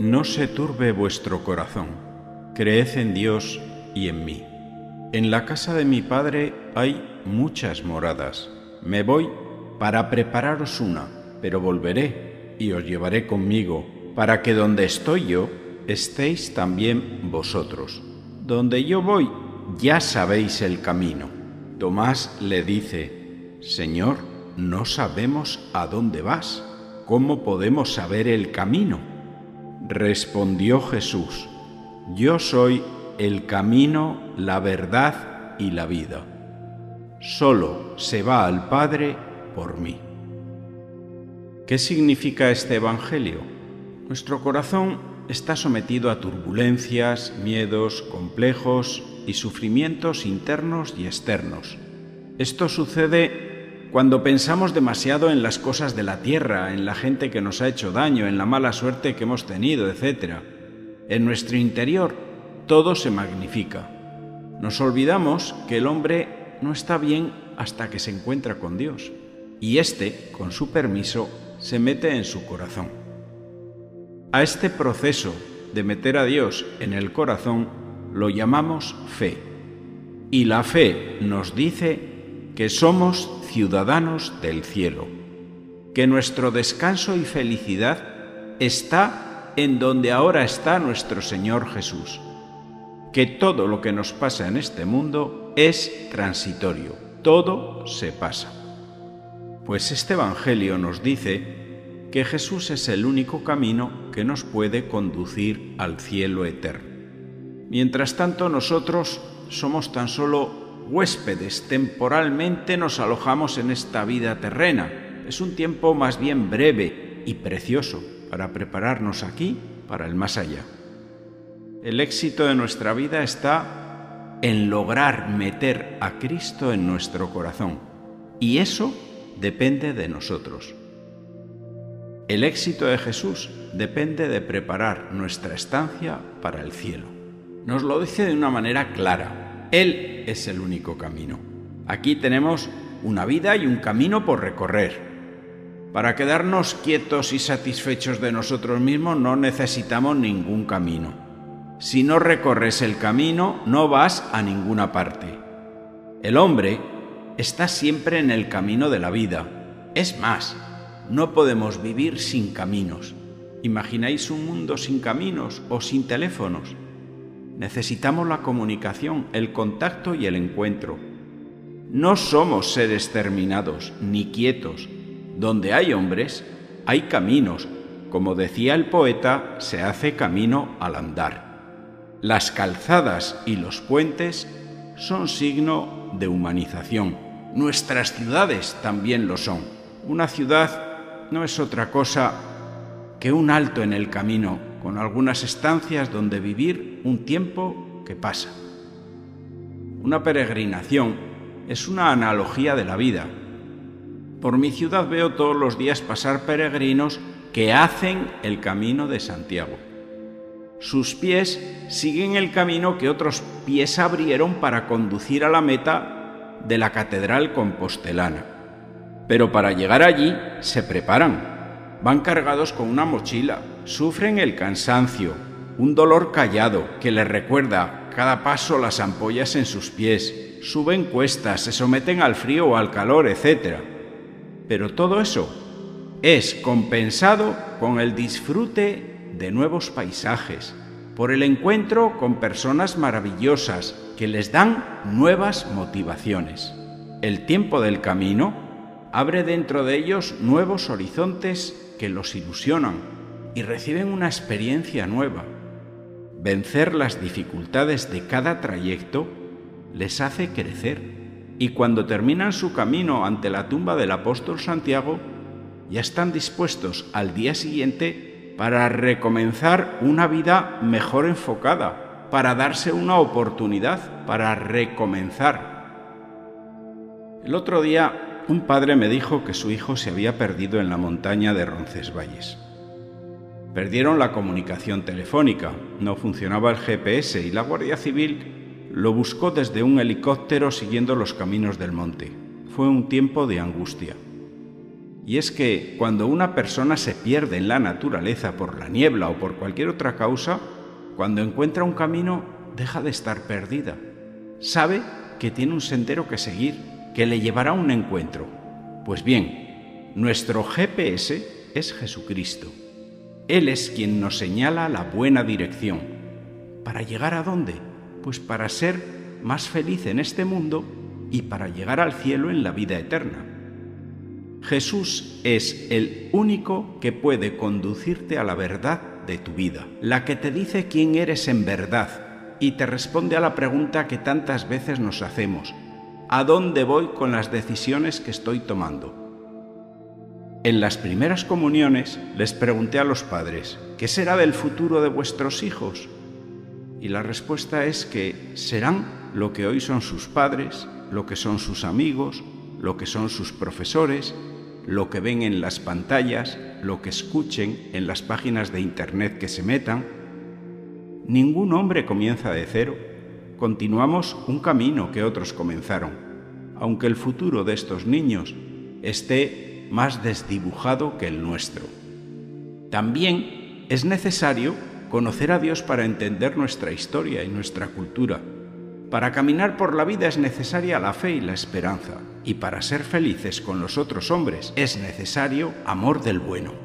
No se turbe vuestro corazón, creed en Dios y en mí. En la casa de mi Padre hay muchas moradas. Me voy para prepararos una, pero volveré y os llevaré conmigo, para que donde estoy yo, estéis también vosotros. Donde yo voy, ya sabéis el camino. Tomás le dice, Señor, no sabemos a dónde vas. ¿Cómo podemos saber el camino? Respondió Jesús, Yo soy el camino, la verdad y la vida. Solo se va al Padre por mí. ¿Qué significa este Evangelio? Nuestro corazón está sometido a turbulencias, miedos, complejos y sufrimientos internos y externos. Esto sucede cuando pensamos demasiado en las cosas de la tierra, en la gente que nos ha hecho daño, en la mala suerte que hemos tenido, etc. En nuestro interior todo se magnifica. Nos olvidamos que el hombre no está bien hasta que se encuentra con Dios y éste, con su permiso, se mete en su corazón. A este proceso de meter a Dios en el corazón lo llamamos fe. Y la fe nos dice que somos ciudadanos del cielo, que nuestro descanso y felicidad está en donde ahora está nuestro Señor Jesús, que todo lo que nos pasa en este mundo es transitorio, todo se pasa. Pues este Evangelio nos dice que Jesús es el único camino que nos puede conducir al cielo eterno. Mientras tanto nosotros somos tan solo huéspedes, temporalmente nos alojamos en esta vida terrena. Es un tiempo más bien breve y precioso para prepararnos aquí para el más allá. El éxito de nuestra vida está en lograr meter a Cristo en nuestro corazón y eso depende de nosotros. El éxito de Jesús depende de preparar nuestra estancia para el cielo. Nos lo dice de una manera clara él es el único camino. Aquí tenemos una vida y un camino por recorrer. Para quedarnos quietos y satisfechos de nosotros mismos no necesitamos ningún camino. Si no recorres el camino, no vas a ninguna parte. El hombre está siempre en el camino de la vida. Es más, no podemos vivir sin caminos. ¿Imagináis un mundo sin caminos o sin teléfonos? Necesitamos la comunicación, el contacto y el encuentro. No somos seres terminados ni quietos. Donde hay hombres, hay caminos. Como decía el poeta, se hace camino al andar. Las calzadas y los puentes son signo de humanización. Nuestras ciudades también lo son. Una ciudad no es otra cosa que un alto en el camino con algunas estancias donde vivir un tiempo que pasa. Una peregrinación es una analogía de la vida. Por mi ciudad veo todos los días pasar peregrinos que hacen el camino de Santiago. Sus pies siguen el camino que otros pies abrieron para conducir a la meta de la catedral compostelana. Pero para llegar allí se preparan. Van cargados con una mochila, Sufren el cansancio, un dolor callado que les recuerda cada paso las ampollas en sus pies, suben cuestas, se someten al frío o al calor, etc. Pero todo eso es compensado con el disfrute de nuevos paisajes, por el encuentro con personas maravillosas que les dan nuevas motivaciones. El tiempo del camino abre dentro de ellos nuevos horizontes que los ilusionan y reciben una experiencia nueva. Vencer las dificultades de cada trayecto les hace crecer y cuando terminan su camino ante la tumba del apóstol Santiago, ya están dispuestos al día siguiente para recomenzar una vida mejor enfocada, para darse una oportunidad, para recomenzar. El otro día un padre me dijo que su hijo se había perdido en la montaña de Roncesvalles. Perdieron la comunicación telefónica, no funcionaba el GPS y la Guardia Civil lo buscó desde un helicóptero siguiendo los caminos del monte. Fue un tiempo de angustia. Y es que cuando una persona se pierde en la naturaleza por la niebla o por cualquier otra causa, cuando encuentra un camino, deja de estar perdida. Sabe que tiene un sendero que seguir, que le llevará a un encuentro. Pues bien, nuestro GPS es Jesucristo. Él es quien nos señala la buena dirección. ¿Para llegar a dónde? Pues para ser más feliz en este mundo y para llegar al cielo en la vida eterna. Jesús es el único que puede conducirte a la verdad de tu vida, la que te dice quién eres en verdad y te responde a la pregunta que tantas veces nos hacemos, ¿a dónde voy con las decisiones que estoy tomando? En las primeras comuniones les pregunté a los padres, ¿qué será del futuro de vuestros hijos? Y la respuesta es que serán lo que hoy son sus padres, lo que son sus amigos, lo que son sus profesores, lo que ven en las pantallas, lo que escuchen en las páginas de Internet que se metan. Ningún hombre comienza de cero. Continuamos un camino que otros comenzaron, aunque el futuro de estos niños esté más desdibujado que el nuestro. También es necesario conocer a Dios para entender nuestra historia y nuestra cultura para caminar por la vida es necesaria la fe y la esperanza, y para ser felices con los otros hombres es necesario amor del bueno.